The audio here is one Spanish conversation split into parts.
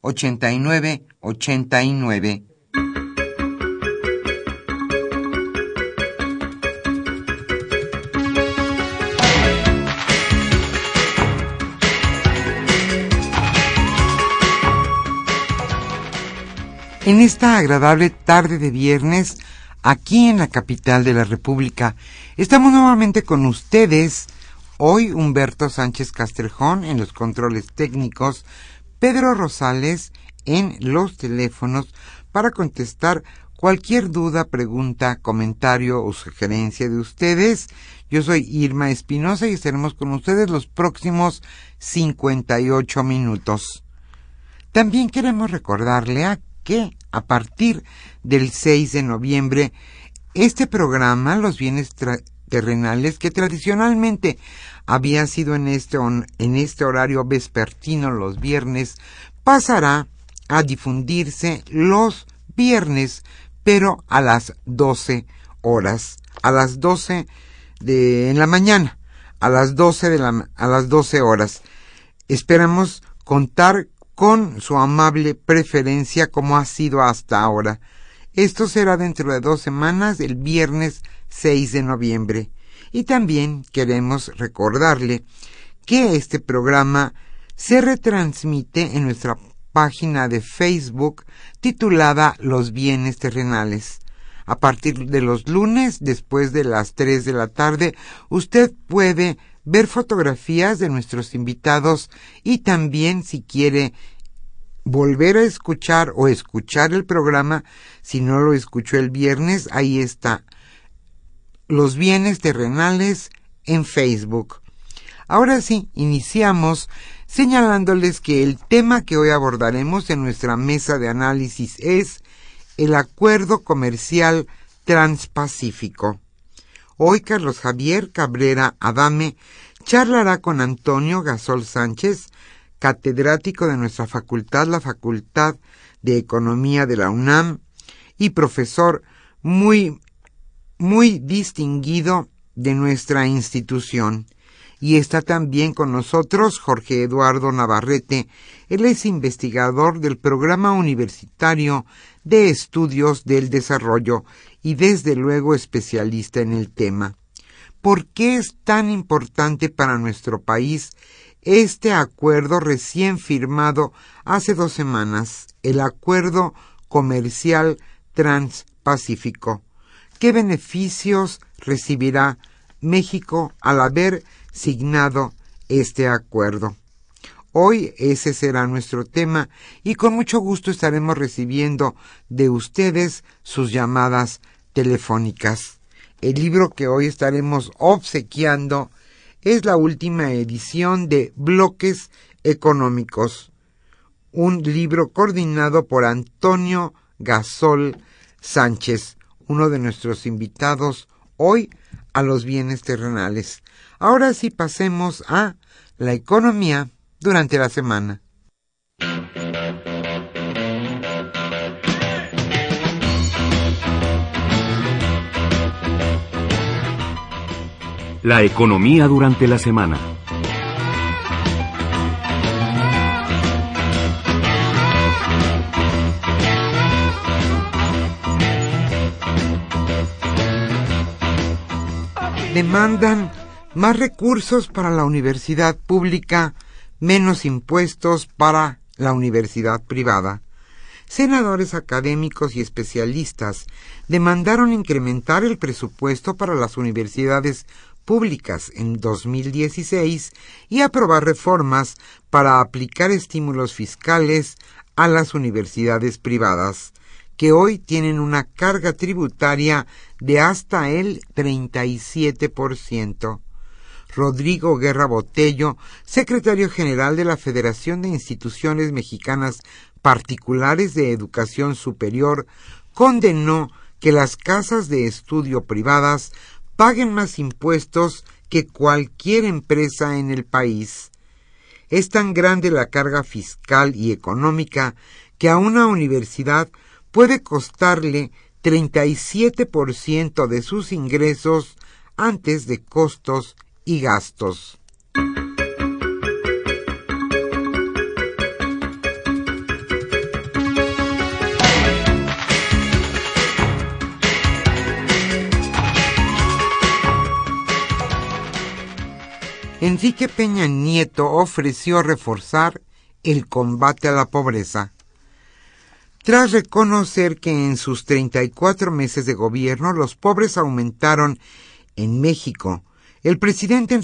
89 89. En esta agradable tarde de viernes, aquí en la capital de la República, estamos nuevamente con ustedes. Hoy Humberto Sánchez Castrejón en los controles técnicos, Pedro Rosales en los teléfonos para contestar cualquier duda, pregunta, comentario o sugerencia de ustedes. Yo soy Irma Espinosa y estaremos con ustedes los próximos 58 minutos. También queremos recordarle a que a partir del 6 de noviembre este programa, Los bienes terrenales, que tradicionalmente había sido en este, en este horario vespertino los viernes, pasará a difundirse los viernes, pero a las 12 horas, a las 12 de en la mañana, a las 12 de la a las 12 horas. Esperamos contar con su amable preferencia como ha sido hasta ahora. Esto será dentro de dos semanas, el viernes 6 de noviembre. Y también queremos recordarle que este programa se retransmite en nuestra página de Facebook titulada Los bienes terrenales. A partir de los lunes, después de las 3 de la tarde, usted puede ver fotografías de nuestros invitados y también si quiere volver a escuchar o escuchar el programa, si no lo escuchó el viernes, ahí está los bienes terrenales en Facebook. Ahora sí, iniciamos señalándoles que el tema que hoy abordaremos en nuestra mesa de análisis es el acuerdo comercial transpacífico. Hoy Carlos Javier Cabrera Adame charlará con Antonio Gasol Sánchez, catedrático de nuestra facultad, la Facultad de Economía de la UNAM, y profesor muy muy distinguido de nuestra institución. Y está también con nosotros Jorge Eduardo Navarrete. Él es investigador del Programa Universitario de Estudios del Desarrollo y desde luego especialista en el tema. ¿Por qué es tan importante para nuestro país este acuerdo recién firmado hace dos semanas, el Acuerdo Comercial Transpacífico? ¿Qué beneficios recibirá México al haber signado este acuerdo? Hoy ese será nuestro tema y con mucho gusto estaremos recibiendo de ustedes sus llamadas telefónicas. El libro que hoy estaremos obsequiando es la última edición de Bloques Económicos, un libro coordinado por Antonio Gasol Sánchez uno de nuestros invitados hoy a los bienes terrenales. Ahora sí pasemos a la economía durante la semana. La economía durante la semana. Demandan más recursos para la universidad pública, menos impuestos para la universidad privada. Senadores académicos y especialistas demandaron incrementar el presupuesto para las universidades públicas en 2016 y aprobar reformas para aplicar estímulos fiscales a las universidades privadas, que hoy tienen una carga tributaria de hasta el 37%. Rodrigo Guerra Botello, secretario general de la Federación de Instituciones Mexicanas Particulares de Educación Superior, condenó que las casas de estudio privadas paguen más impuestos que cualquier empresa en el país. Es tan grande la carga fiscal y económica que a una universidad puede costarle 37% de sus ingresos antes de costos y gastos. Enrique Peña Nieto ofreció reforzar el combate a la pobreza. Tras reconocer que en sus 34 meses de gobierno los pobres aumentaron en México, el presidente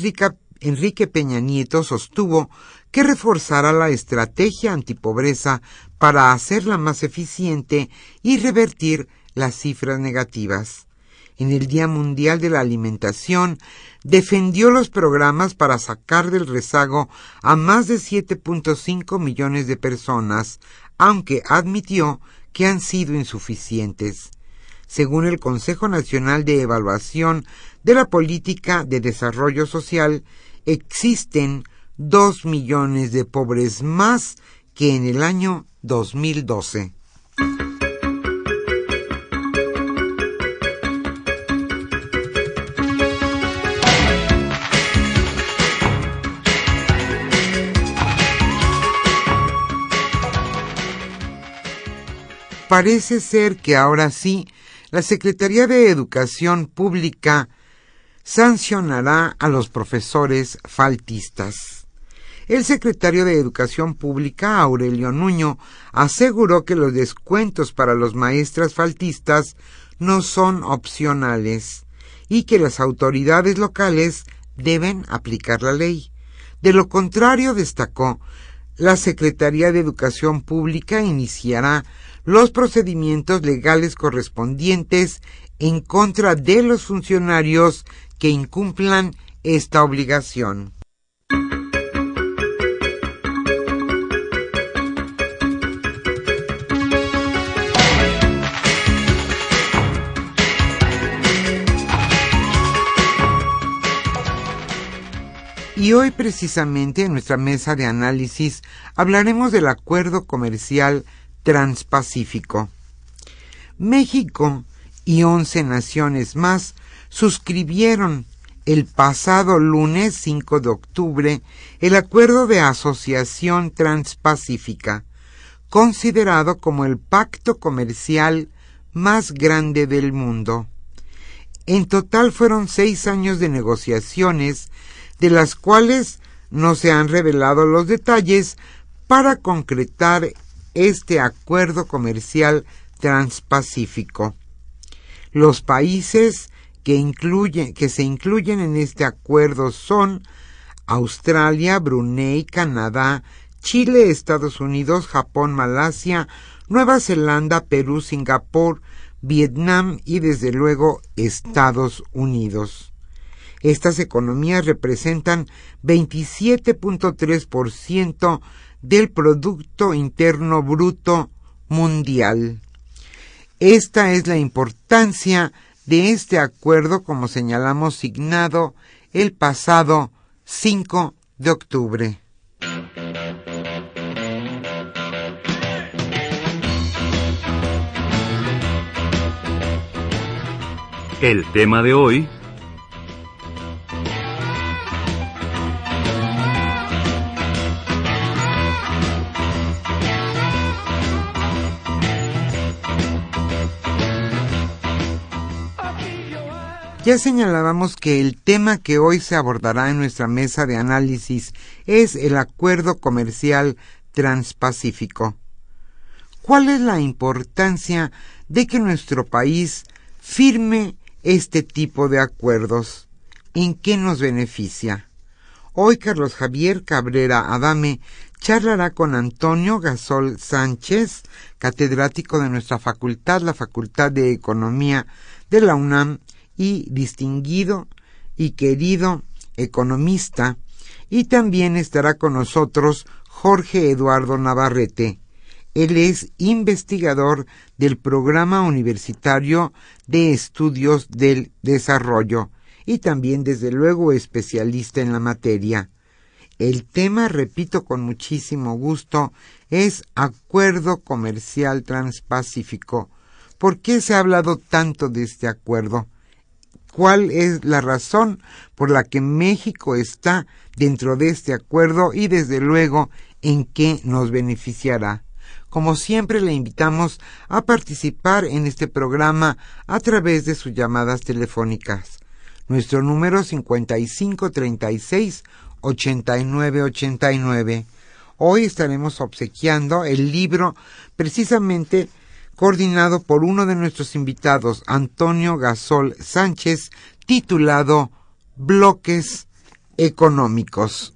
Enrique, Peña Nieto sostuvo que reforzará la estrategia antipobreza para hacerla más eficiente y revertir las cifras negativas. En el Día Mundial de la Alimentación, defendió los programas para sacar del rezago a más de 7.5 millones de personas, aunque admitió que han sido insuficientes. Según el Consejo Nacional de Evaluación de la Política de Desarrollo Social, existen dos millones de pobres más que en el año 2012. Parece ser que ahora sí la Secretaría de Educación Pública sancionará a los profesores faltistas. El secretario de Educación Pública, Aurelio Nuño, aseguró que los descuentos para los maestras faltistas no son opcionales y que las autoridades locales deben aplicar la ley. De lo contrario, destacó, la Secretaría de Educación Pública iniciará los procedimientos legales correspondientes en contra de los funcionarios que incumplan esta obligación. Y hoy precisamente en nuestra mesa de análisis hablaremos del acuerdo comercial transpacífico. México y once naciones más suscribieron el pasado lunes 5 de octubre el Acuerdo de Asociación Transpacífica, considerado como el pacto comercial más grande del mundo. En total fueron seis años de negociaciones, de las cuales no se han revelado los detalles para concretar este acuerdo comercial transpacífico. Los países que, que se incluyen en este acuerdo son Australia, Brunei, Canadá, Chile, Estados Unidos, Japón, Malasia, Nueva Zelanda, Perú, Singapur, Vietnam y desde luego Estados Unidos. Estas economías representan 27.3% del Producto Interno Bruto Mundial. Esta es la importancia de este acuerdo, como señalamos, signado el pasado 5 de octubre. El tema de hoy Ya señalábamos que el tema que hoy se abordará en nuestra mesa de análisis es el acuerdo comercial transpacífico. ¿Cuál es la importancia de que nuestro país firme este tipo de acuerdos? ¿En qué nos beneficia? Hoy Carlos Javier Cabrera Adame charlará con Antonio Gasol Sánchez, catedrático de nuestra facultad, la Facultad de Economía de la UNAM, y distinguido y querido economista, y también estará con nosotros Jorge Eduardo Navarrete. Él es investigador del Programa Universitario de Estudios del Desarrollo y también, desde luego, especialista en la materia. El tema, repito con muchísimo gusto, es Acuerdo Comercial Transpacífico. ¿Por qué se ha hablado tanto de este acuerdo? Cuál es la razón por la que México está dentro de este acuerdo y desde luego en qué nos beneficiará. Como siempre le invitamos a participar en este programa a través de sus llamadas telefónicas. Nuestro número 5536 8989. Hoy estaremos obsequiando el libro precisamente coordinado por uno de nuestros invitados, Antonio Gasol Sánchez, titulado Bloques Económicos.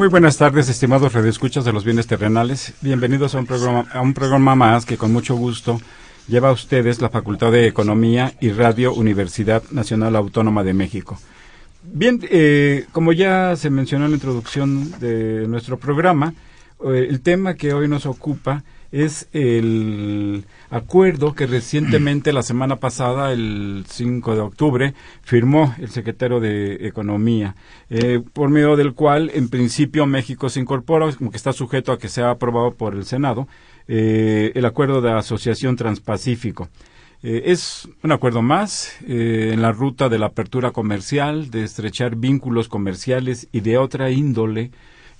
Muy buenas tardes, estimados redescuchas de los bienes terrenales. Bienvenidos a un programa, a un programa más que con mucho gusto lleva a ustedes la Facultad de Economía y Radio Universidad Nacional Autónoma de México. Bien, eh, como ya se mencionó en la introducción de nuestro programa, eh, el tema que hoy nos ocupa es el acuerdo que recientemente, la semana pasada, el 5 de octubre, firmó el secretario de Economía, eh, por medio del cual, en principio, México se incorpora, como que está sujeto a que sea aprobado por el Senado, eh, el acuerdo de asociación transpacífico. Eh, es un acuerdo más en la ruta de la apertura comercial, de estrechar vínculos comerciales y de otra índole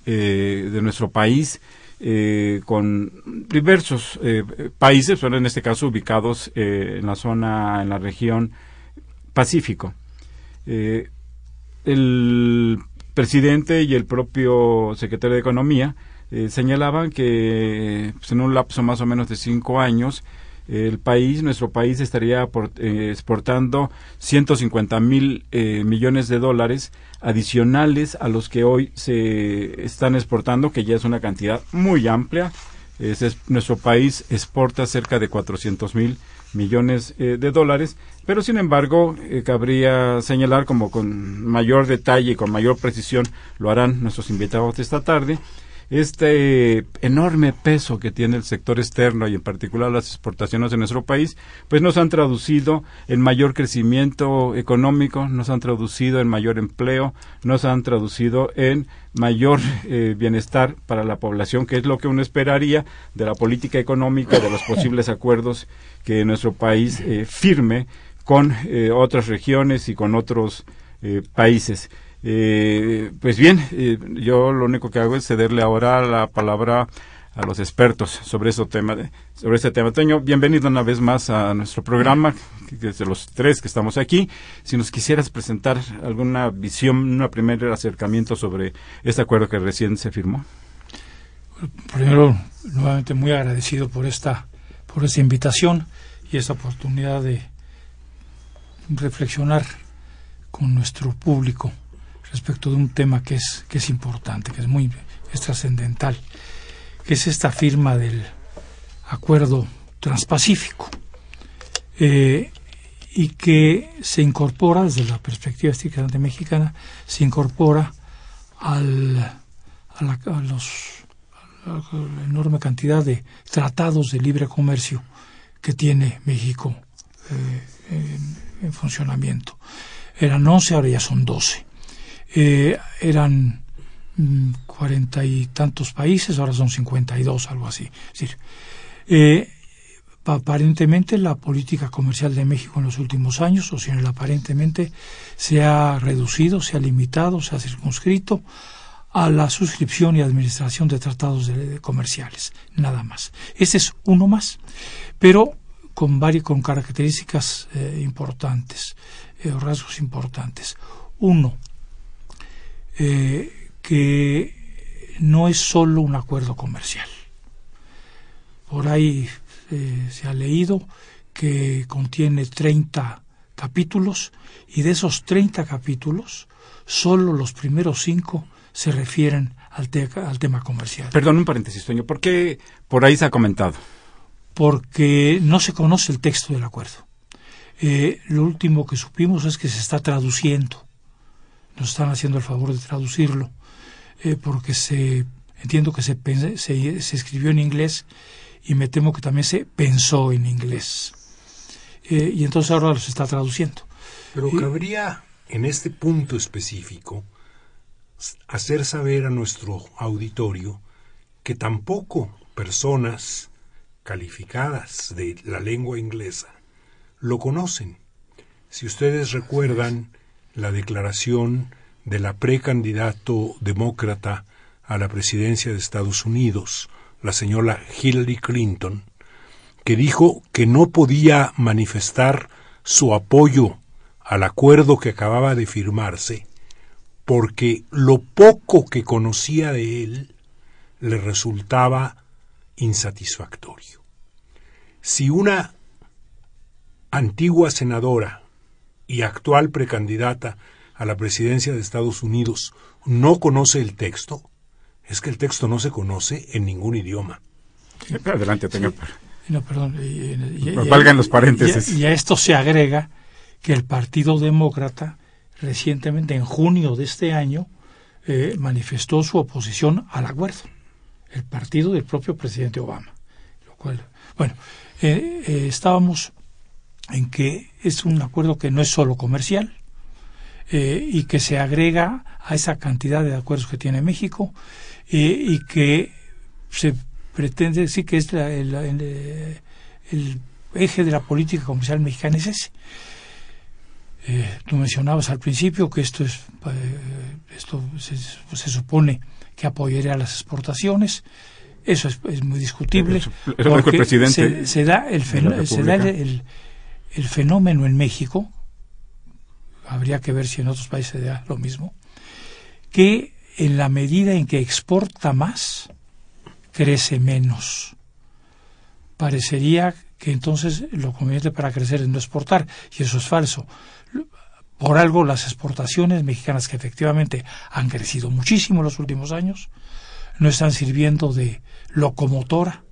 de nuestro país eh, con diversos eh, países, pero en este caso ubicados eh, en la zona, en la región Pacífico. el presidente y el propio secretario de Economía señalaban que pues, en un lapso más o menos de cinco años el país, nuestro país estaría exportando 150 mil millones de dólares adicionales a los que hoy se están exportando, que ya es una cantidad muy amplia. nuestro país exporta cerca de 400 mil millones eh, de dólares, pero sin embargo eh, cabría señalar como con mayor detalle y con mayor precisión lo harán nuestros invitados esta tarde, este enorme peso que tiene el sector externo y en particular las exportaciones de nuestro país, pues nos han traducido en mayor crecimiento económico, nos han traducido en mayor empleo, nos han traducido en mayor eh, bienestar para la población, que es lo que uno esperaría de la política económica, de los posibles acuerdos que nuestro país eh, firme con eh, otras regiones y con otros países. Eh, pues bien, eh, yo lo único que hago es cederle ahora la palabra a los expertos sobre ese tema. sobre este tema. Bienvenido una vez más a nuestro programa, desde los tres que estamos aquí. Si nos quisieras presentar alguna visión, un primer acercamiento sobre este acuerdo que recién se firmó. Primero, nuevamente muy agradecido por esta, por esta invitación y esta oportunidad de reflexionar con nuestro público respecto de un tema que es, que es importante, que es muy es trascendental, que es esta firma del acuerdo transpacífico eh, y que se incorpora desde la perspectiva estrictamente mexicana, se incorpora al, a, la, los, la enorme cantidad de tratados de libre comercio que tiene México eh, en, en, funcionamiento. Eran 11, ahora ya son 12 eh, eran mm, cuarenta y tantos países, ahora son cincuenta y dos, algo así. Eh, aparentemente la política comercial de México en los últimos años, o sea, aparentemente, se ha reducido, se ha limitado, se ha circunscrito a la suscripción y administración de tratados de, comerciales, nada más. Ese es uno más, pero con varias con características eh, importantes, rasgos importantes. Uno, eh, que no es solo un acuerdo comercial. Por ahí eh, se ha leído que contiene 30 capítulos y de esos 30 capítulos, solo los primeros cinco se refieren al, al tema comercial. Perdón, un paréntesis, Toño. ¿Por qué por ahí se ha comentado? Porque no se conoce el texto del acuerdo. Eh, lo último que supimos es que se está traduciendo nos están haciendo el favor de traducirlo, eh, porque se entiendo que se, se, se, escribió en inglés y me temo que también se pensó en inglés. Eh, y entonces ahora se está traduciendo. Pero cabría en este punto específico hacer saber a nuestro auditorio que tampoco personas calificadas de la lengua inglesa lo conocen. Si ustedes recuerdan, la declaración de la precandidato demócrata a la presidencia de Estados Unidos, la señora Hillary Clinton, que dijo que no podía manifestar su apoyo al acuerdo que acababa de firmarse, porque lo poco que conocía de él le resultaba insatisfactorio. Si una antigua senadora y actual precandidata a la presidencia de Estados Unidos no conoce el texto, es que el texto no se conoce en ningún idioma. Adelante, tenga. No, perdón. valgan los paréntesis. Y, a esto se agrega que el Partido Demócrata recientemente, en junio de este año, eh, manifestó su oposición al acuerdo. El partido del propio presidente Obama. Lo cual, bueno, eh, eh, estábamos en que es un acuerdo que no es solo comercial eh, y que se agrega a esa cantidad de acuerdos que tiene México eh, y que se pretende decir que es el, eje de la política comercial mexicana es ese. Eh, tú mencionabas al principio que esto es esto se, supone que apoyaría las exportaciones eso es, muy discutible Se, da el, se da el el fenómeno en México, habría que ver si en otros países se da lo mismo, que en la medida en que exporta más, crece menos. Parecería que entonces lo conveniente para crecer es no exportar, y eso es falso. Por algo las exportaciones mexicanas, que efectivamente han crecido muchísimo en los últimos años, no están sirviendo de locomotora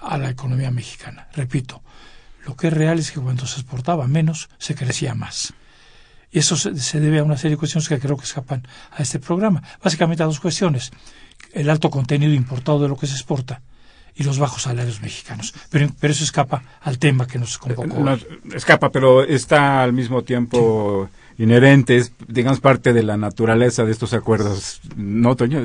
a la economía mexicana. Repito, lo que es real es que cuando se exportaba menos, se crecía más. Y eso se, debe a una serie de cuestiones que creo que escapan a este programa. Básicamente a dos cuestiones. El alto contenido importado de lo que se exporta y los bajos salarios mexicanos. Pero, pero eso escapa al tema que nos convocó. Escapa, pero está al mismo tiempo inherente, es, digamos, parte de la naturaleza de estos acuerdos. ¿No, Toño?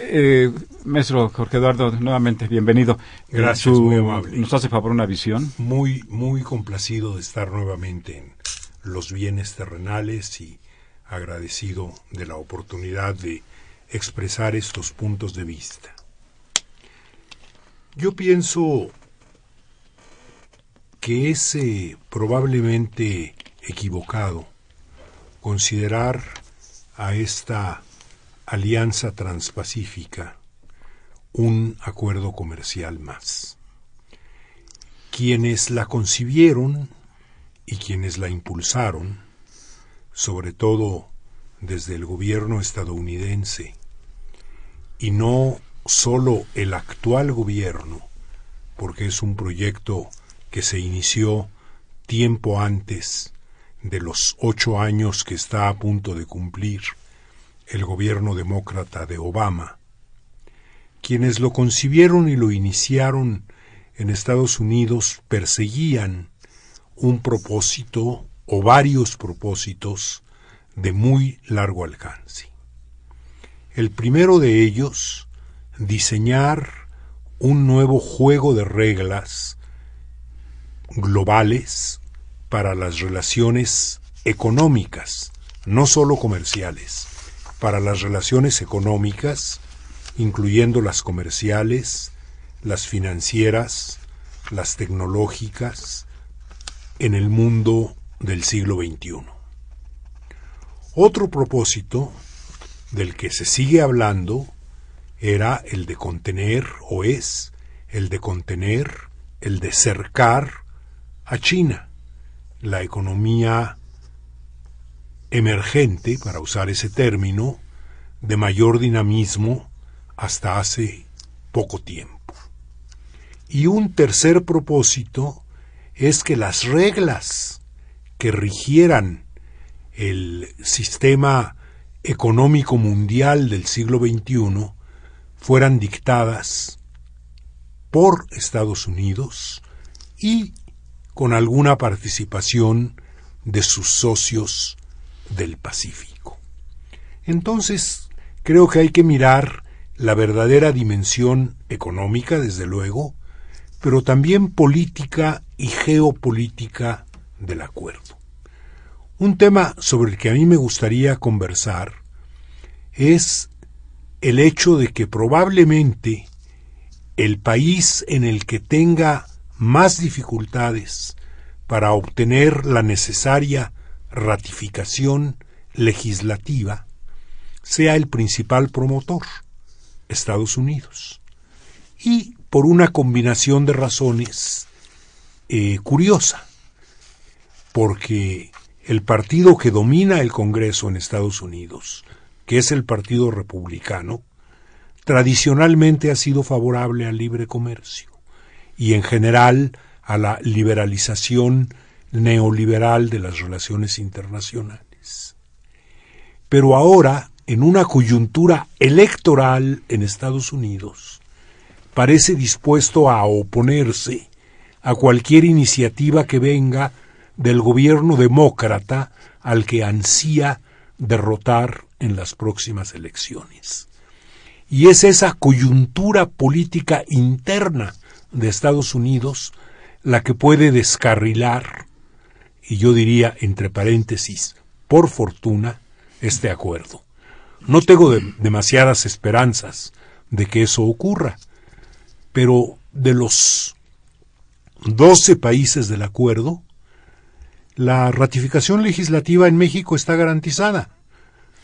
Eh, maestro Jorge Eduardo, nuevamente, bienvenido. Gracias, muy amable. ¿Nos hace favor una visión? Muy, muy complacido de estar nuevamente en los bienes terrenales y agradecido de la oportunidad de expresar estos puntos de vista. Yo pienso que es eh, probablemente equivocado considerar a esta alianza transpacífica un acuerdo comercial más. Quienes la concibieron y quienes la impulsaron, sobre todo desde el gobierno estadounidense, y no solo el actual gobierno, porque es un proyecto que se inició tiempo antes de los ocho años que está a punto de cumplir el gobierno demócrata de Obama. Quienes lo concibieron y lo iniciaron en Estados Unidos perseguían un propósito o varios propósitos de muy largo alcance. El primero de ellos diseñar un nuevo juego de reglas globales para las relaciones económicas, no solo comerciales, para las relaciones económicas, incluyendo las comerciales, las financieras, las tecnológicas, en el mundo del siglo XXI. Otro propósito del que se sigue hablando era el de contener, o es, el de contener, el de cercar a China, la economía emergente, para usar ese término, de mayor dinamismo hasta hace poco tiempo. Y un tercer propósito es que las reglas que rigieran el sistema económico mundial del siglo XXI fueran dictadas por Estados Unidos y con alguna participación de sus socios del Pacífico. Entonces, creo que hay que mirar la verdadera dimensión económica, desde luego, pero también política y geopolítica del acuerdo. Un tema sobre el que a mí me gustaría conversar es el hecho de que probablemente el país en el que tenga más dificultades para obtener la necesaria ratificación legislativa sea el principal promotor, Estados Unidos. Y por una combinación de razones eh, curiosa, porque el partido que domina el Congreso en Estados Unidos, que es el Partido Republicano, tradicionalmente ha sido favorable al libre comercio y en general a la liberalización neoliberal de las relaciones internacionales. Pero ahora, en una coyuntura electoral en Estados Unidos, parece dispuesto a oponerse a cualquier iniciativa que venga del gobierno demócrata al que ansía derrotar en las próximas elecciones. Y es esa coyuntura política interna de Estados Unidos la que puede descarrilar, y yo diría entre paréntesis, por fortuna, este acuerdo. No tengo demasiadas esperanzas de que eso ocurra, pero de los doce países del acuerdo, la ratificación legislativa en México está garantizada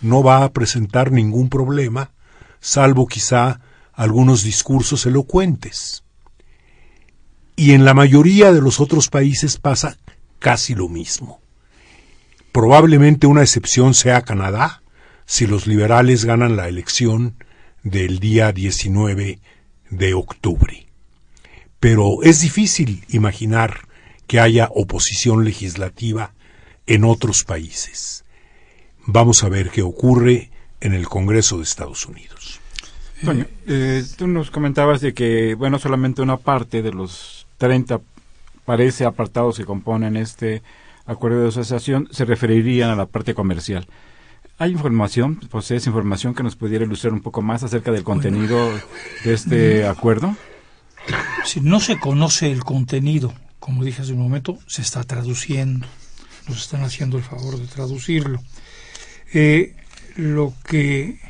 no va a presentar ningún problema, salvo quizá algunos discursos elocuentes. Y en la mayoría de los otros países pasa casi lo mismo. Probablemente una excepción sea Canadá, si los liberales ganan la elección del día 19 de octubre. pero es difícil imaginar que haya oposición legislativa en otros países. Vamos a ver qué ocurre en el Congreso de Estados Unidos. Toño, eh, tú nos comentabas de que, bueno, solamente una parte de los 30, parece, apartados que componen este acuerdo de asociación se referirían a la parte comercial. ¿Hay información, posees información que nos pudiera ilustrar un poco más acerca del contenido de este acuerdo? Si no se conoce el contenido, como dije hace un momento, se está traduciendo. Nos están haciendo el favor de traducirlo. Eh, lo que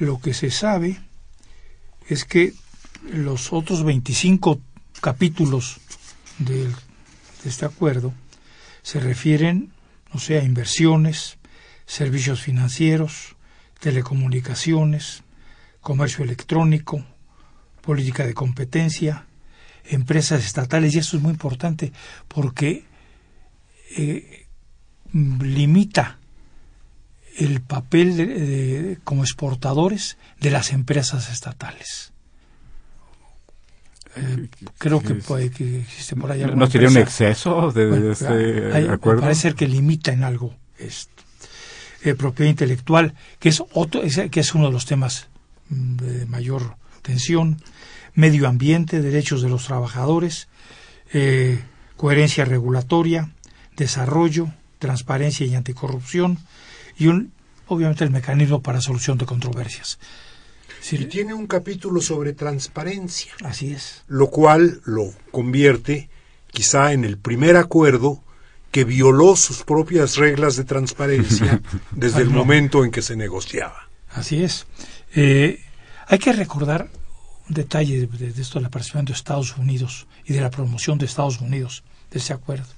lo que se sabe es que los otros 25 capítulos de, de este acuerdo se refieren, no sé, a inversiones, servicios financieros, telecomunicaciones, comercio electrónico, política de competencia, empresas estatales, y esto es muy importante porque eh, limita el papel de, como exportadores de las empresas estatales. Eh, creo que, puede, que existe por ahí ¿No sería un exceso de, este acuerdo? Parece ser que limita en algo esto. Eh, propiedad intelectual, que es, otro, que es uno de los temas mm, de mayor tensión, medio ambiente, derechos de los trabajadores, eh, coherencia regulatoria, desarrollo, transparencia y anticorrupción, y un, obviamente el mecanismo para solución de controversias. Y tiene un capítulo sobre transparencia. Así es. Lo cual lo convierte quizá en el primer acuerdo que violó sus propias reglas de transparencia desde el momento en que se negociaba. Así es. Eh, hay que recordar un detalle de, esto de la participación de Estados Unidos y de la promoción de Estados Unidos de ese acuerdo.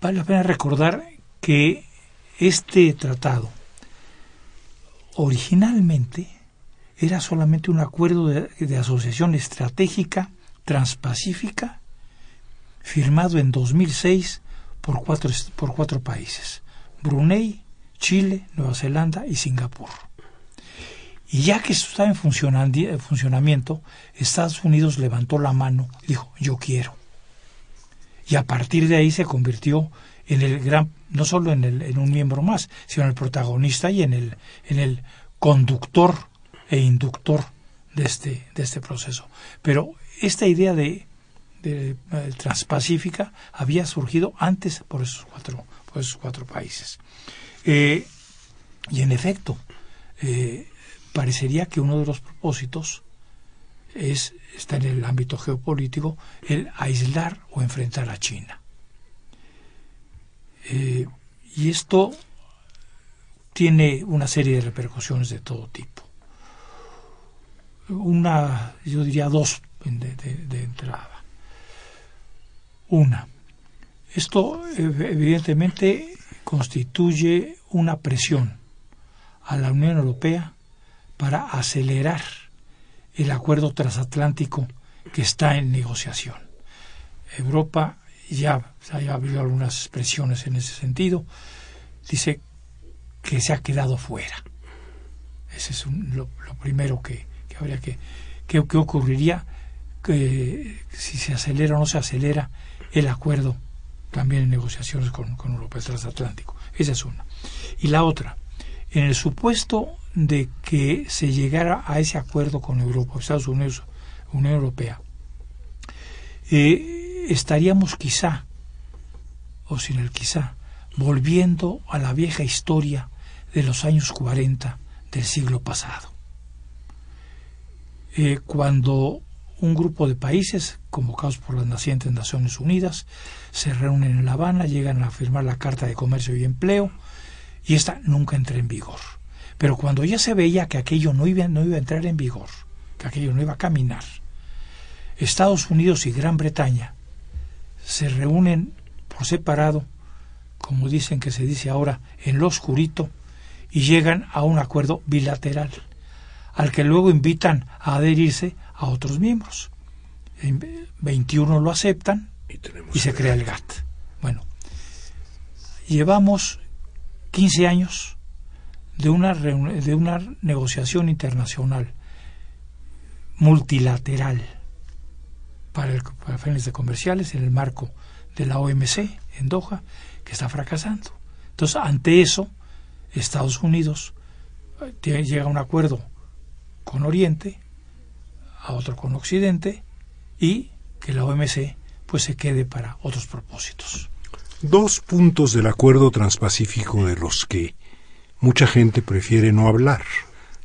Vale la pena recordar que este tratado originalmente era solamente un acuerdo de, asociación estratégica transpacífica firmado en 2006 por cuatro, por cuatro países, Brunei, Chile, Nueva Zelanda y Singapur. Y ya que esto estaba en funcionamiento, Estados Unidos levantó la mano dijo, yo quiero. Y a partir de ahí se convirtió en el gran, no solo en, el, en un miembro más, sino en el protagonista y en el, en el conductor e inductor de este, de este proceso. Pero esta idea de, eh, transpacífica había surgido antes por esos cuatro, por esos cuatro países. Eh, y en efecto, eh, parecería que uno de los propósitos es, está en el ámbito geopolítico, el aislar o enfrentar a China. Y esto tiene una serie de repercusiones de todo tipo. Una, yo diría dos de entrada. Una, esto evidentemente constituye una presión a la Unión Europea para acelerar el acuerdo transatlántico que está en negociación. Europa ya, ha habido algunas expresiones en ese sentido, dice que se ha quedado fuera. Ese es lo, primero que, habría que, que, ocurriría que si se acelera o no se acelera el acuerdo también en negociaciones con, con Europa, el transatlántico. Esa es una. Y la otra, en el supuesto de que se llegara a ese acuerdo con Europa, Estados Unidos, Unión Europea, eh, estaríamos quizá, o sin el quizá, volviendo a la vieja historia de los años 40 del siglo pasado. Eh, cuando un grupo de países, convocados por las nacientes Naciones Unidas, se reúnen en La Habana, llegan a firmar la Carta de Comercio y Empleo, y esta nunca entra en vigor. Pero cuando ya se veía que aquello no iba, no iba a entrar en vigor, que aquello no iba a caminar, Estados Unidos y Gran Bretaña se reúnen por separado, como dicen que se dice ahora, en lo oscurito, y llegan a un acuerdo bilateral, al que luego invitan a adherirse a otros miembros. 21 lo aceptan y, se crea el GATT. Bueno, llevamos 15 años de una, de una negociación internacional multilateral para, el, para fines de comerciales en el marco de la OMC en Doha, que está fracasando. Entonces, ante eso, Estados Unidos eh, llega a un acuerdo con Oriente, a otro con Occidente, y que la OMC pues se quede para otros propósitos. Dos puntos del acuerdo transpacífico de los que mucha gente prefiere no hablar.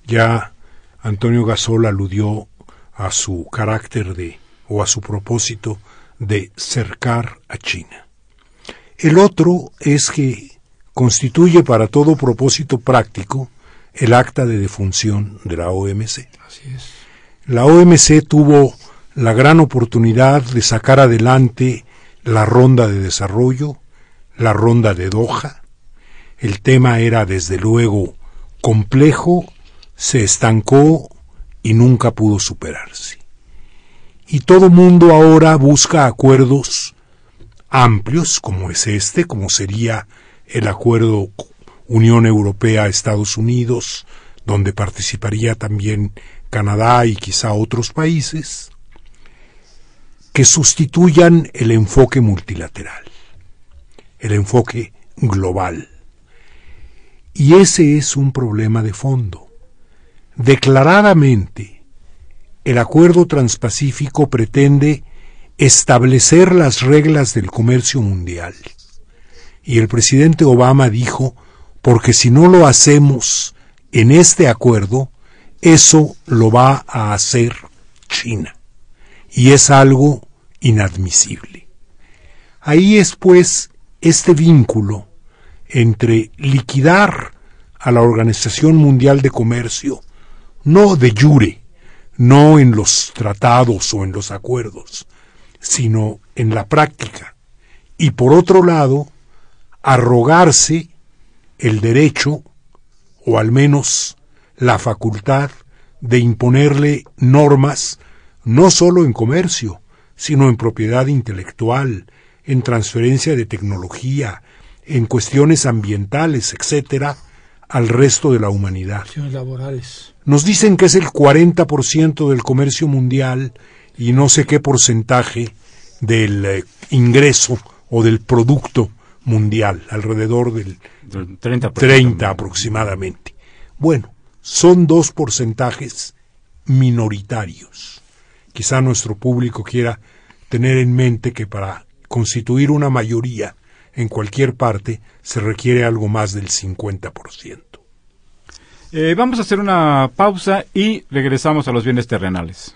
Ya Antonio Gasol aludió a su carácter de o a su propósito de cercar a China. El otro es que constituye para todo propósito práctico el acta de defunción de la OMC. Así es. La OMC tuvo la gran oportunidad de sacar adelante la ronda de desarrollo, la ronda de Doha. El tema era desde luego complejo, se estancó y nunca pudo superarse. Y todo mundo ahora busca acuerdos amplios, como es este, como sería el acuerdo Unión Europea-Estados Unidos, donde participaría también Canadá y quizá otros países, que sustituyan el enfoque multilateral, el enfoque global. Y ese es un problema de fondo. Declaradamente, el acuerdo transpacífico pretende establecer las reglas del comercio mundial. Y el presidente Obama dijo, porque si no lo hacemos en este acuerdo, eso lo va a hacer China y es algo inadmisible. Ahí es pues este vínculo entre liquidar a la Organización Mundial de Comercio, no de jure, no en los tratados o en los acuerdos, sino en la práctica, y por otro lado, arrogarse el derecho, o al menos la facultad, de imponerle normas no sólo en comercio, sino en propiedad intelectual, en transferencia de tecnología, en cuestiones ambientales, etcétera, al resto de la humanidad. laborales. Nos dicen que es el 40% del comercio mundial y no sé qué porcentaje del eh, ingreso o del producto mundial, alrededor del 30, 30 aproximadamente. Bueno, son dos porcentajes minoritarios quizá nuestro público quiera tener en mente que para constituir una mayoría en cualquier parte se requiere algo más del 50%. Eh, vamos a hacer una pausa y regresamos a los bienes terrenales.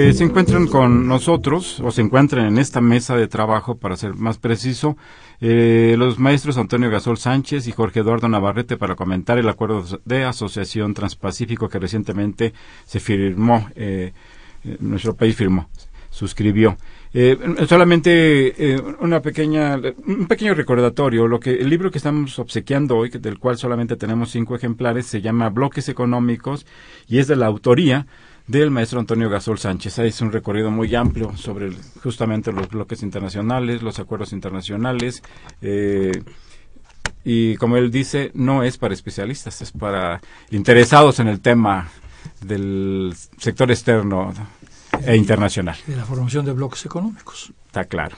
Eh, se encuentran con nosotros, o se encuentran en esta mesa de trabajo, para ser más preciso, eh, los maestros Antonio Gasol Sánchez y Jorge Eduardo Navarrete para comentar el acuerdo de asociación transpacífico que recientemente se firmó, eh, nuestro país firmó, suscribió. Solamente una pequeña, un pequeño recordatorio. Lo que el libro que estamos obsequiando hoy, del cual solamente tenemos cinco ejemplares, se llama Bloques Económicos y es de la autoría del maestro Antonio Gasol Sánchez. Es un recorrido muy amplio sobre justamente los bloques internacionales, los acuerdos internacionales. Eh, y como él dice, no es para especialistas, es para interesados en el tema del sector externo e internacional. De la formación de bloques económicos. Está claro.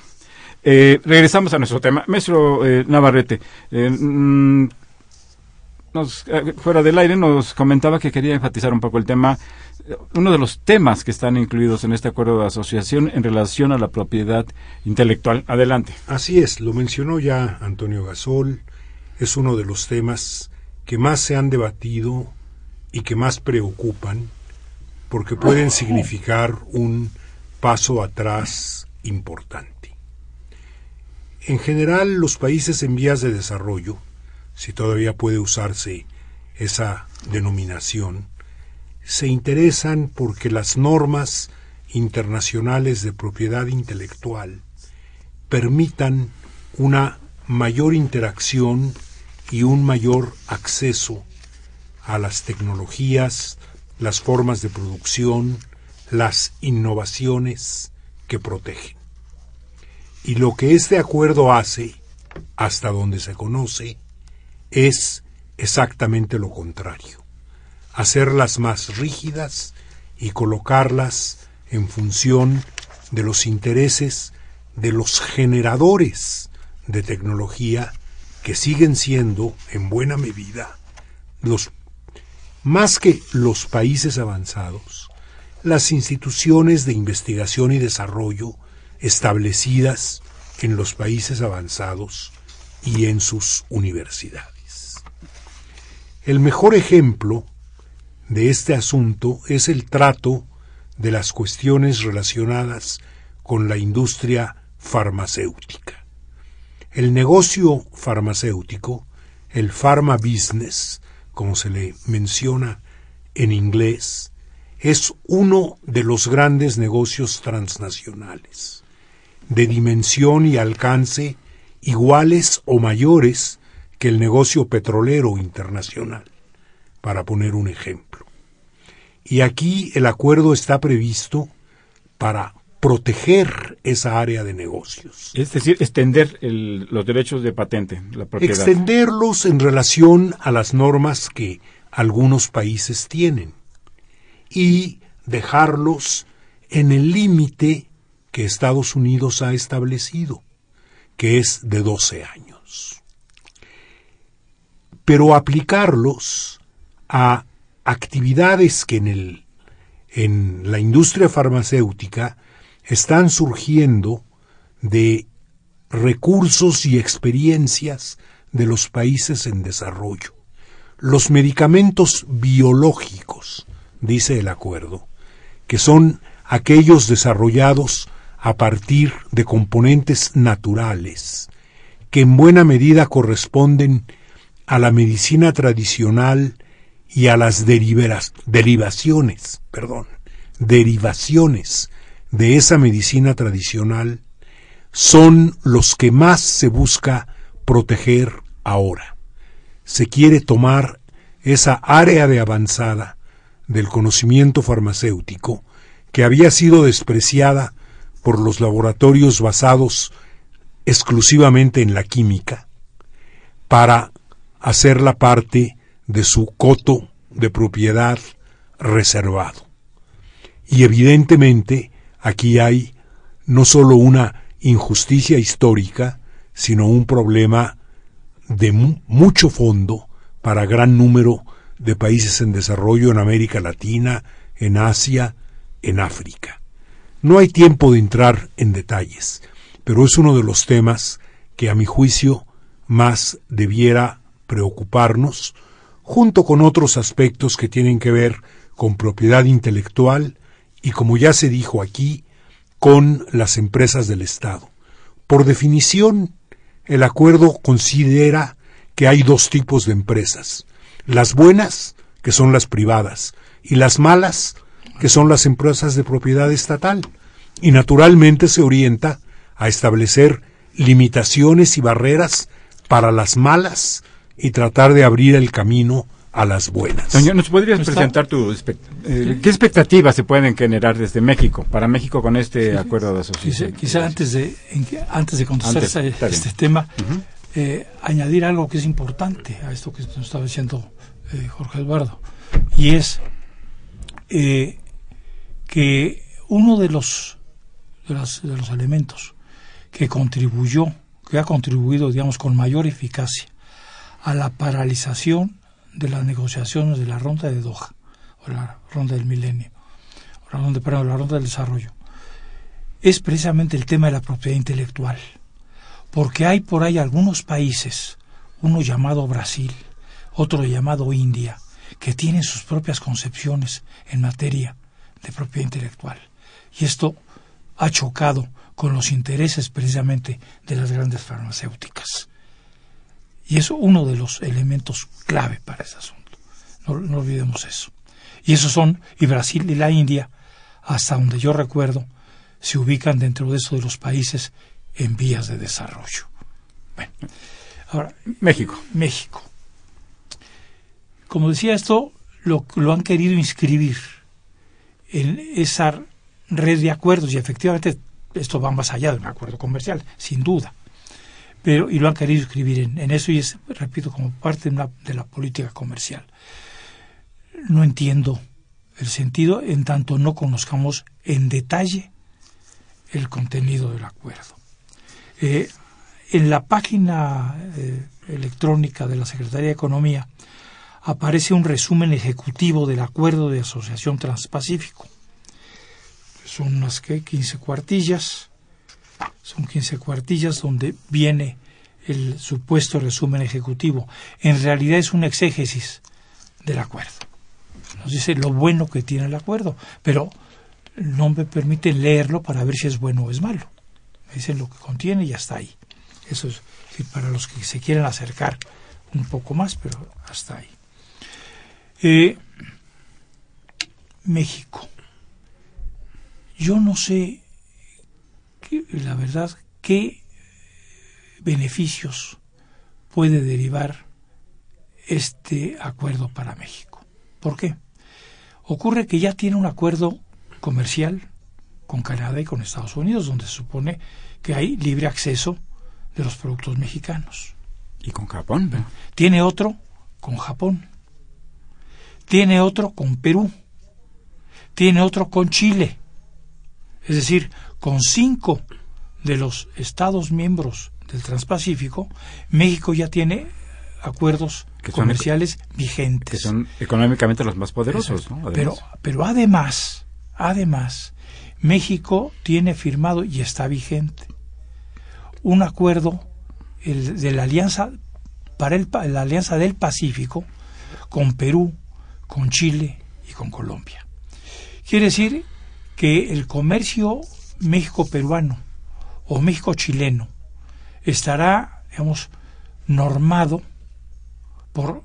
Eh, regresamos a nuestro tema. Maestro eh, Navarrete, eh, mm, nos, fuera del aire nos comentaba que quería enfatizar un poco el tema, uno de los temas que están incluidos en este acuerdo de asociación en relación a la propiedad intelectual. Adelante. Así es, lo mencionó ya Antonio Gasol, es uno de los temas que más se han debatido y que más preocupan porque pueden significar un paso atrás importante. En general, los países en vías de desarrollo, si todavía puede usarse esa denominación, se interesan porque las normas internacionales de propiedad intelectual permitan una mayor interacción y un mayor acceso a las tecnologías las formas de producción, las innovaciones que protegen. Y lo que este acuerdo hace, hasta donde se conoce, es exactamente lo contrario, hacerlas más rígidas y colocarlas en función de los intereses de los generadores de tecnología que siguen siendo, en buena medida, los más que los países avanzados, las instituciones de investigación y desarrollo establecidas en los países avanzados y en sus universidades. El mejor ejemplo de este asunto es el trato de las cuestiones relacionadas con la industria farmacéutica. El negocio farmacéutico, el pharma business, como se le menciona en inglés, es uno de los grandes negocios transnacionales, de dimensión y alcance iguales o mayores que el negocio petrolero internacional, para poner un ejemplo. Y aquí el acuerdo está previsto para proteger esa área de negocios. Es decir, extender los derechos de patente, la propiedad. Extenderlos en relación a las normas que algunos países tienen y dejarlos en el límite que Estados Unidos ha establecido, que es de 12 años. Pero aplicarlos a actividades que en, el, en la industria farmacéutica están surgiendo de recursos y experiencias de los países en desarrollo. Los medicamentos biológicos, dice el acuerdo, que son aquellos desarrollados a partir de componentes naturales, que en buena medida corresponden a la medicina tradicional y a las derivaciones, perdón, derivaciones de esa medicina tradicional son los que más se busca proteger ahora. Se quiere tomar esa área de avanzada del conocimiento farmacéutico que había sido despreciada por los laboratorios basados exclusivamente en la química para hacerla parte de su coto de propiedad reservado. Y evidentemente Aquí hay no solo una injusticia histórica, sino un problema de mucho fondo para gran número de países en desarrollo en América Latina, en Asia, en África. No hay tiempo de entrar en detalles, pero es uno de los temas que a mi juicio más debiera preocuparnos, junto con otros aspectos que tienen que ver con propiedad intelectual y, como ya se dijo aquí, con las empresas del Estado. Por definición, el acuerdo considera que hay dos tipos de empresas, las buenas, que son las privadas, y las malas, que son las empresas de propiedad estatal, y naturalmente se orienta a establecer limitaciones y barreras para las malas y tratar de abrir el camino a las buenas. Señor, ¿nos podrías presentar tu eh, qué expectativas se pueden generar desde México para México con este acuerdo de asociación? Quizá, antes de antes de contestar este, tema, eh, añadir algo que es importante a esto que nos estaba diciendo eh, Jorge Eduardo y es que uno de los de, de los elementos que contribuyó, que ha contribuido, digamos, con mayor eficacia a la paralización de las negociaciones de la ronda de Doha, o la ronda del milenio, o la ronda, perdón, la ronda del desarrollo, es precisamente el tema de la propiedad intelectual. Porque hay por ahí algunos países, uno llamado Brasil, otro llamado India, que tienen sus propias concepciones en materia de propiedad intelectual. Y esto ha chocado con los intereses precisamente de las grandes farmacéuticas. Y es uno de los elementos clave para ese asunto. No, olvidemos eso. Y esos son, y Brasil y la India, hasta donde yo recuerdo, se ubican dentro de eso de los países en vías de desarrollo. Bueno, ahora, México. México. Como decía esto, lo, lo han querido inscribir en esa red de acuerdos y efectivamente esto va más allá de un acuerdo comercial, sin duda pero y lo han querido escribir en, eso y es, repito, como parte de, la política comercial. No entiendo el sentido en tanto no conozcamos en detalle el contenido del acuerdo. Eh, en la página eh, electrónica de la Secretaría de Economía aparece un resumen ejecutivo del acuerdo de asociación transpacífico. Son unas que 15 cuartillas son 15 cuartillas donde viene el supuesto resumen ejecutivo. En realidad es un exégesis del acuerdo. Nos dice lo bueno que tiene el acuerdo, pero no me permiten leerlo para ver si es bueno o es malo. Me dicen lo que contiene y ya está ahí. Eso es para los que se quieren acercar un poco más, pero hasta ahí. Eh, México. Yo no sé la verdad, qué beneficios puede derivar este acuerdo para México. ¿Por qué? Ocurre que ya tiene un acuerdo comercial con Canadá y con Estados Unidos, donde se supone que hay libre acceso de los productos mexicanos. ¿Y con Japón? Tiene otro con Japón. Tiene otro con Perú. Tiene otro con Chile. Es decir, con cinco de los Estados miembros del Transpacífico, México ya tiene acuerdos comerciales vigentes. Que son económicamente los más poderosos. Pero, pero además, además, México tiene firmado y está vigente un acuerdo de la alianza para el, la alianza del Pacífico con Perú, con Chile y con Colombia. Quiere decir que el comercio México-peruano o México-chileno estará, digamos, normado por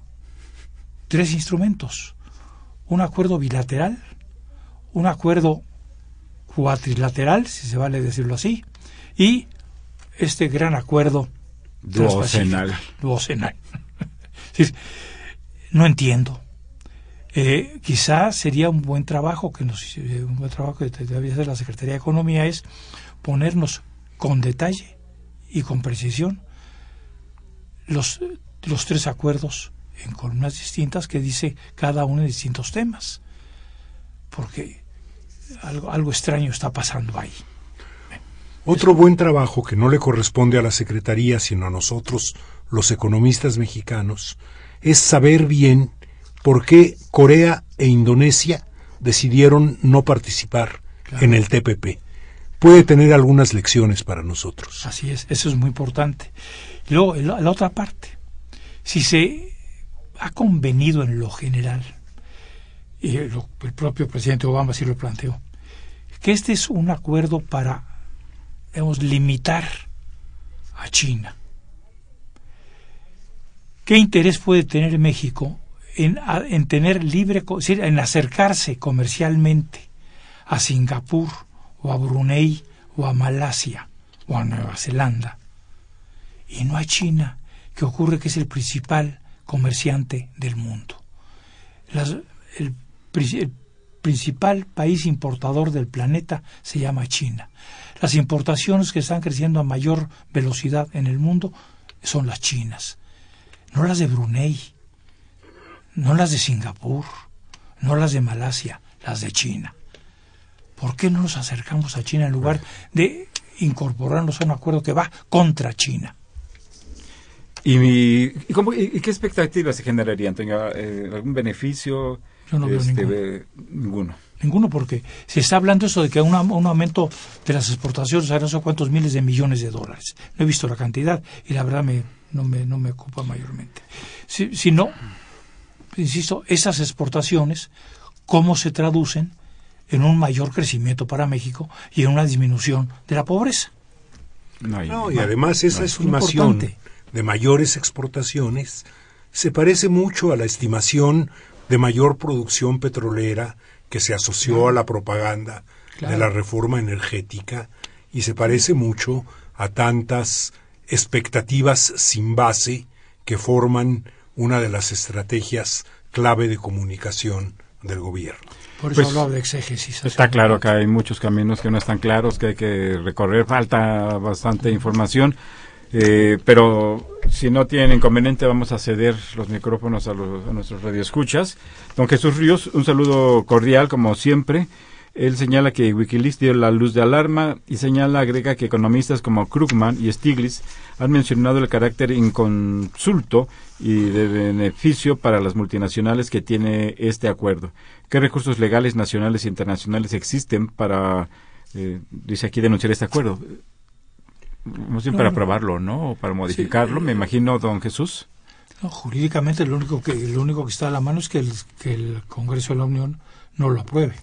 tres instrumentos. Un acuerdo bilateral, un acuerdo cuatrilateral, si se vale decirlo así, y este gran acuerdo duocenal. duocenal. no entiendo. Eh, quizá sería un buen trabajo que nos eh, un buen trabajo que debe hacer la Secretaría de Economía es ponernos con detalle y con precisión los, los tres acuerdos en columnas distintas que dice cada uno de distintos temas porque algo, algo extraño está pasando ahí. Otro buen trabajo que no le corresponde a la Secretaría sino a nosotros, los economistas mexicanos, es saber bien por qué Corea e Indonesia decidieron no participar en el TPP. puede tener algunas lecciones para nosotros. Así es, eso es muy importante. Y luego, la, la otra parte, si se ha convenido en lo general, y el propio presidente Obama sí lo planteó, que este es un acuerdo para, digamos, limitar a China. ¿Qué interés puede tener México en, tener libre, en acercarse comercialmente a Singapur o a Brunei o a Malasia o a Nueva Zelanda y no a China, que ocurre que es el principal comerciante del mundo? El, el principal país importador del planeta se llama China. Las importaciones que están creciendo a mayor velocidad en el mundo son las chinas, no las de Brunei, no las de Singapur, no las de Malasia, las de China. ¿Por qué no nos acercamos a China en lugar de incorporarnos a un acuerdo que va contra China? ¿Y, mi- y cómo- y- qué expectativas se generarían? Antonio? Eh, ¿Algún beneficio? Yo no veo ninguno. eh, ninguno. Ninguno, porque se está hablando eso de que un, un aumento de las exportaciones a no sé cuántos miles de millones de dólares. No he visto la cantidad y la verdad me, no, me, no me ocupa mayormente. Si, si no, insisto, esas exportaciones, ¿cómo se traducen en un mayor crecimiento para México y en una disminución de la pobreza? No, hay- No, y además esa no, estimación de mayores exportaciones se parece mucho a la estimación de mayor producción petrolera que se asoció a la propaganda de la reforma energética y se parece mucho a tantas expectativas sin base que forman una de las estrategias clave de comunicación del gobierno. Por eso Pues, hablaba de exégesis. Está claro que hay muchos caminos que no están claros, que hay que recorrer, falta bastante información, eh, pero si no tienen inconveniente vamos a ceder los micrófonos a, los- a nuestros radioescuchas. Don Jesús Ríos, un saludo cordial como siempre. Él señala que Wikileaks dio la luz de alarma y señala, agrega que economistas como Krugman y Stiglitz han mencionado el carácter inconsulto y de beneficio para las multinacionales que tiene este acuerdo. ¿Qué recursos legales nacionales e internacionales existen para, eh, dice aquí, denunciar este acuerdo? No sé, para aprobarlo, ¿no? O para modificarlo, me imagino, don Jesús. No, jurídicamente lo único que lo único que está a la mano es que el, que el Congreso de la Unión no lo apruebe.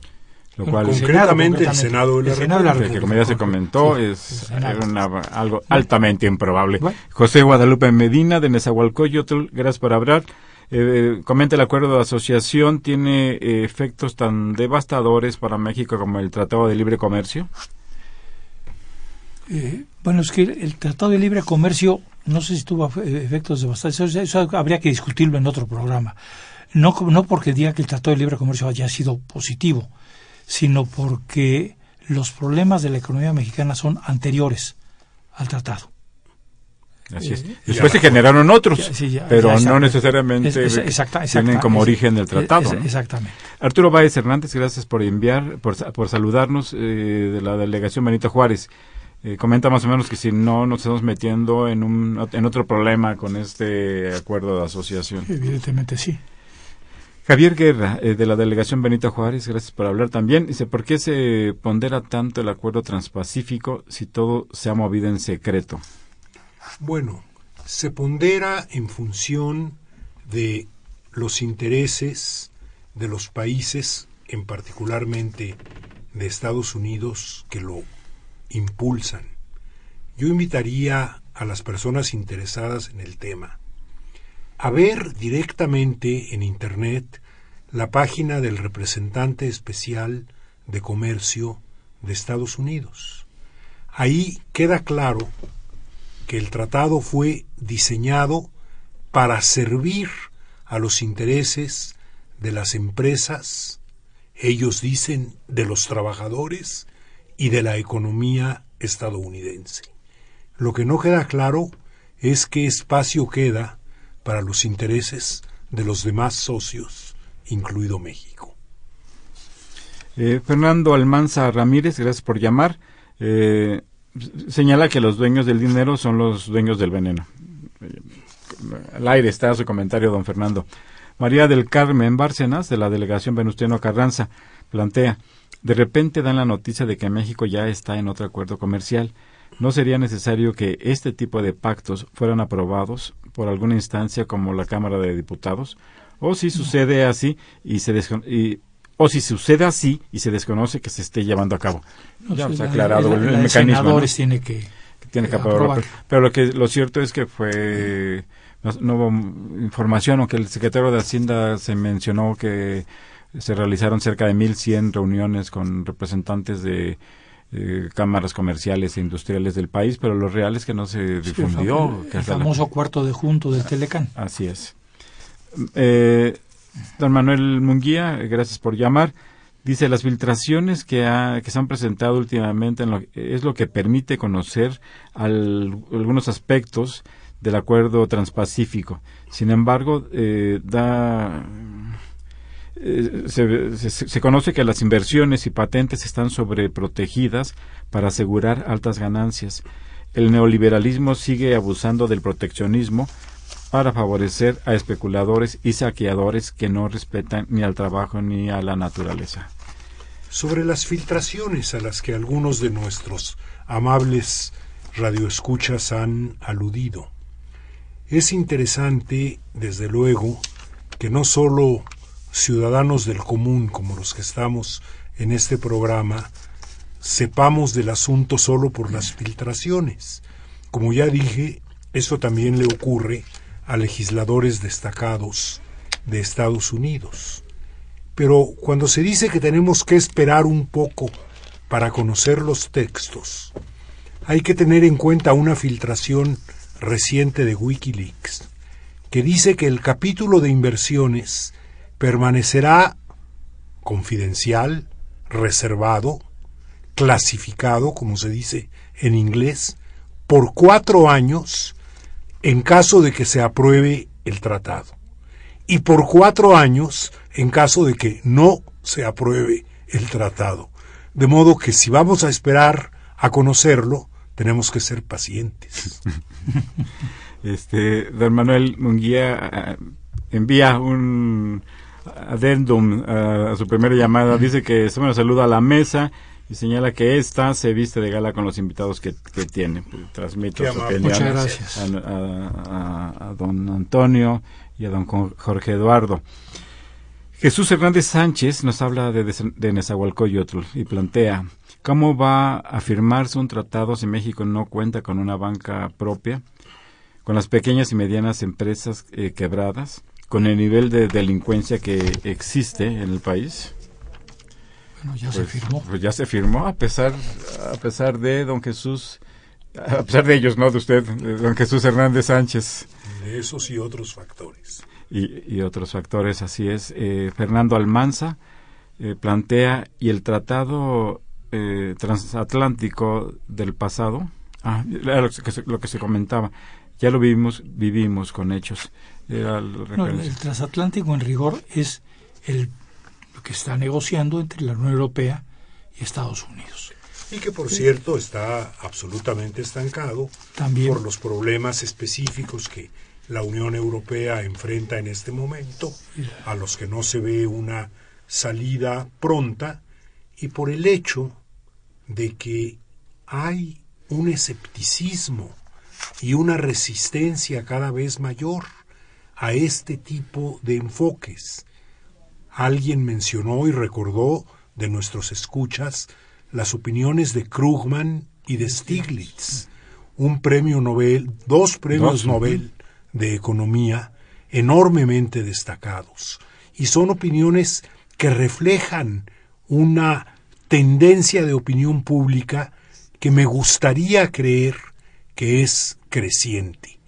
Lo cual Concretamente, el. Senado de la El Senado de la que, República. que como ya se comentó, Sí, es una- algo altamente improbable. Bueno. José Guadalupe Medina, de Nezahualcóyotl, gracias por hablar. Eh, comenta el acuerdo de asociación tiene eh, efectos tan devastadores para México como el Tratado de Libre Comercio. Eh, bueno, es que el Tratado de Libre Comercio, no sé si tuvo efectos devastadores, eso, eso habría que discutirlo en otro programa. No, no porque diga que el Tratado de Libre Comercio haya sido positivo, sino porque los problemas de la economía mexicana son anteriores al tratado. Así es. Eh, Después ya. se generaron otros, Ya, sí, ya, pero no necesariamente Es- es- exacta- tienen como es- origen del es- tratado. Exactamente. Arturo Báez Hernández, gracias por enviar, por, por saludarnos eh, de la delegación Benito Juárez. Eh, comenta más o menos que si no nos estamos metiendo en, un, en otro problema con este acuerdo de asociación. Evidentemente sí. Javier Guerra, eh, de la delegación Benito Juárez, gracias por hablar también. Dice, ¿por qué se pondera tanto el acuerdo transpacífico si todo se ha movido en secreto? Bueno, se pondera en función de los intereses de los países, en particularmente de Estados Unidos, que lo impulsan. Yo invitaría a las personas interesadas en el tema a ver directamente en Internet la página del representante especial de comercio de Estados Unidos. Ahí queda claro que el tratado fue diseñado para servir a los intereses de las empresas, ellos dicen de los trabajadores y de la economía estadounidense. Lo que no queda claro es qué espacio queda para los intereses de los demás socios, incluido México. Eh, Fernando Almanza Ramírez, gracias por llamar. Eh, señala que los dueños del dinero son los dueños del veneno. Eh, al aire está su comentario, don Fernando. María del Carmen Bárcenas, de la delegación Venustiano Carranza, plantea, De repente dan la noticia de que México ya está en otro acuerdo comercial. ¿No sería necesario que este tipo de pactos fueran aprobados por alguna instancia como la Cámara de Diputados? O si sucede así y se y, o si sucede así y se desconoce que se esté llevando a cabo. ya se ha aclarado el, mecanismo. tiene que, tiene que aprobar. Pero, lo que lo cierto es que fue no, hubo información, aunque el secretario de Hacienda se mencionó que se realizaron cerca de 1.100 reuniones con representantes de cámaras comerciales e industriales del país, pero lo real es que no se difundió. el, famoso cuarto de junto del Telecán. Así es. Eh, don Manuel Munguía, gracias por llamar. Dice, las filtraciones que, que se han presentado últimamente es lo que permite conocer algunos aspectos del acuerdo transpacífico. Sin embargo, eh, da, eh, se, conoce que las inversiones y patentes están sobreprotegidas para asegurar altas ganancias. El neoliberalismo sigue abusando del proteccionismo para favorecer a especuladores y saqueadores que no respetan ni al trabajo ni a la naturaleza. Sobre las filtraciones a las que algunos de nuestros amables radioescuchas han aludido. Es interesante, desde luego, que no solo ciudadanos del común como los que estamos en este programa sepamos del asunto solo por las filtraciones. Como ya dije, eso también le ocurre a legisladores destacados de Estados Unidos. Pero cuando se dice que tenemos que esperar un poco para conocer los textos, hay que tener en cuenta una filtración reciente de Wikileaks, que dice que el capítulo de inversiones permanecerá confidencial, reservado, clasificado, como se dice en inglés, por cuatro años en caso de que se apruebe el tratado y por cuatro años en caso de que no se apruebe el tratado. De modo que si vamos a esperar a conocerlo, tenemos que ser pacientes. Este, don Manuel Munguía eh, envía un adendum a, su primera llamada. Dice que se me saluda a la mesa y señala que esta se viste de gala con los invitados que, tiene. Transmito su opinión a, don Antonio y a don Jorge Eduardo. Jesús Hernández Sánchez nos habla de, de Nezahualcóyotl y plantea ¿Cómo va a firmarse un tratado si México no cuenta con una banca propia, con las pequeñas y medianas empresas eh, quebradas, con el nivel de delincuencia que existe en el país? Bueno, ya se pues, firmó. Pues ya se firmó a pesar a pesar de don Jesús a pesar de ellos, no de usted, de don Jesús Hernández Sánchez. De esos y otros factores. Y, otros factores, así es. Eh, Fernando Almanza eh, plantea, y el tratado eh, transatlántico del pasado, ah, lo, que se, lo que se comentaba, ya lo vivimos, vivimos con hechos. El transatlántico en rigor es el lo que está negociando entre la Unión Europea y Estados Unidos. Y que por cierto está absolutamente estancado También. por los problemas específicos que la Unión Europea enfrenta en este momento, a los que no se ve una salida pronta, y por el hecho de que hay un escepticismo y una resistencia cada vez mayor a este tipo de enfoques. Alguien mencionó y recordó de nuestros escuchas las opiniones de Krugman y de Stiglitz, un premio Nobel, dos premios Nobel de economía enormemente destacados, y son opiniones que reflejan una tendencia de opinión pública que me gustaría creer que es creciente.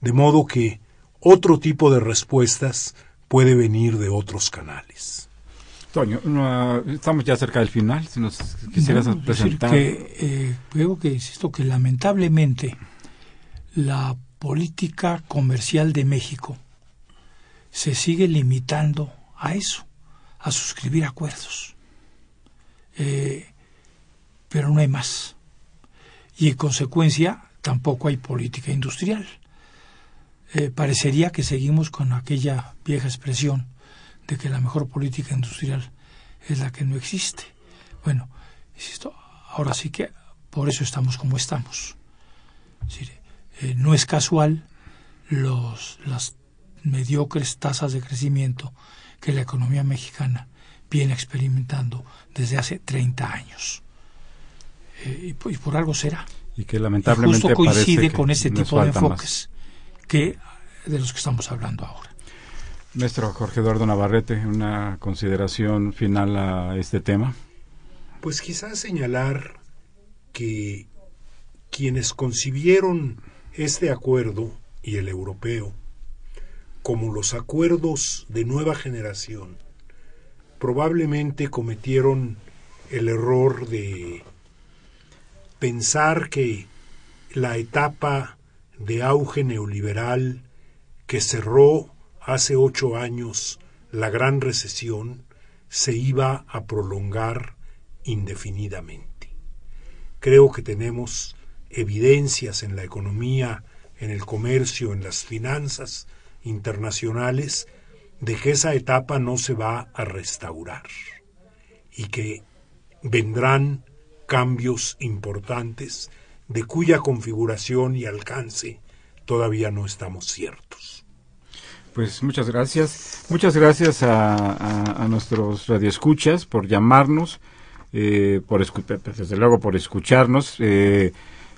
De modo que otro tipo de respuestas puede venir de otros canales. Toño, estamos ya cerca del final, si nos quisieras presentar. Que, eh, que insisto que lamentablemente la política comercial de México se sigue limitando a eso, a suscribir acuerdos. Eh, pero no hay más. Y en consecuencia tampoco hay política industrial. Eh, parecería que seguimos con aquella vieja expresión de que la mejor política industrial es la que no existe. Bueno, insisto, ahora sí que por eso estamos como estamos. Eh, no es casual los, las mediocres tasas de crecimiento que la economía mexicana viene experimentando desde hace 30 años. Eh, y, por algo será. Y que lamentablemente justo coincide con ese tipo de enfoques que de los que estamos hablando ahora. Maestro Jorge Eduardo Navarrete, una consideración final a este tema. Pues quizás señalar que quienes concibieron este acuerdo y el europeo como los acuerdos de nueva generación probablemente cometieron el error de pensar que la etapa de auge neoliberal que cerró hace ocho años la gran recesión se iba a prolongar indefinidamente. Creo que tenemos evidencias en la economía, en el comercio, en las finanzas internacionales de que esa etapa no se va a restaurar y que vendrán cambios importantes de cuya configuración y alcance todavía no estamos ciertos. Pues muchas gracias. Muchas gracias a, nuestros radioescuchas por llamarnos, eh, por desde luego por escucharnos. Eh,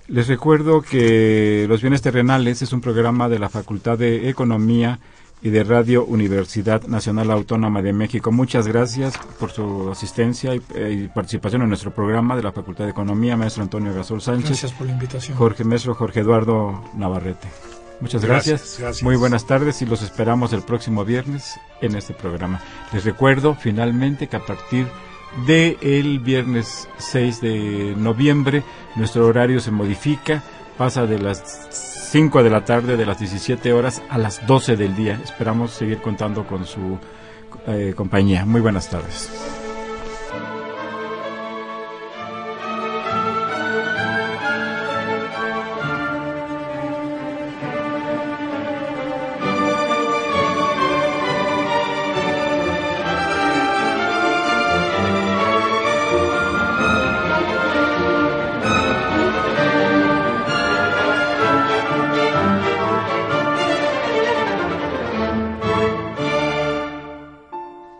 les recuerdo que Los Bienes Terrenales es un programa de la Facultad de Economía y de Radio Universidad Nacional Autónoma de México. Muchas gracias por su asistencia y, participación en nuestro programa de la Facultad de Economía, maestro Antonio Gasol Sánchez. Gracias por la invitación. Jorge Maestro Jorge Eduardo Navarrete. Muchas gracias. Muy buenas tardes y los esperamos el próximo viernes en este programa. Les recuerdo finalmente que a partir de el viernes 6 de noviembre nuestro horario se modifica, pasa de las 5 de la tarde, de las 17 horas a las 12 del día. Esperamos seguir contando con su eh, compañía. Muy buenas tardes.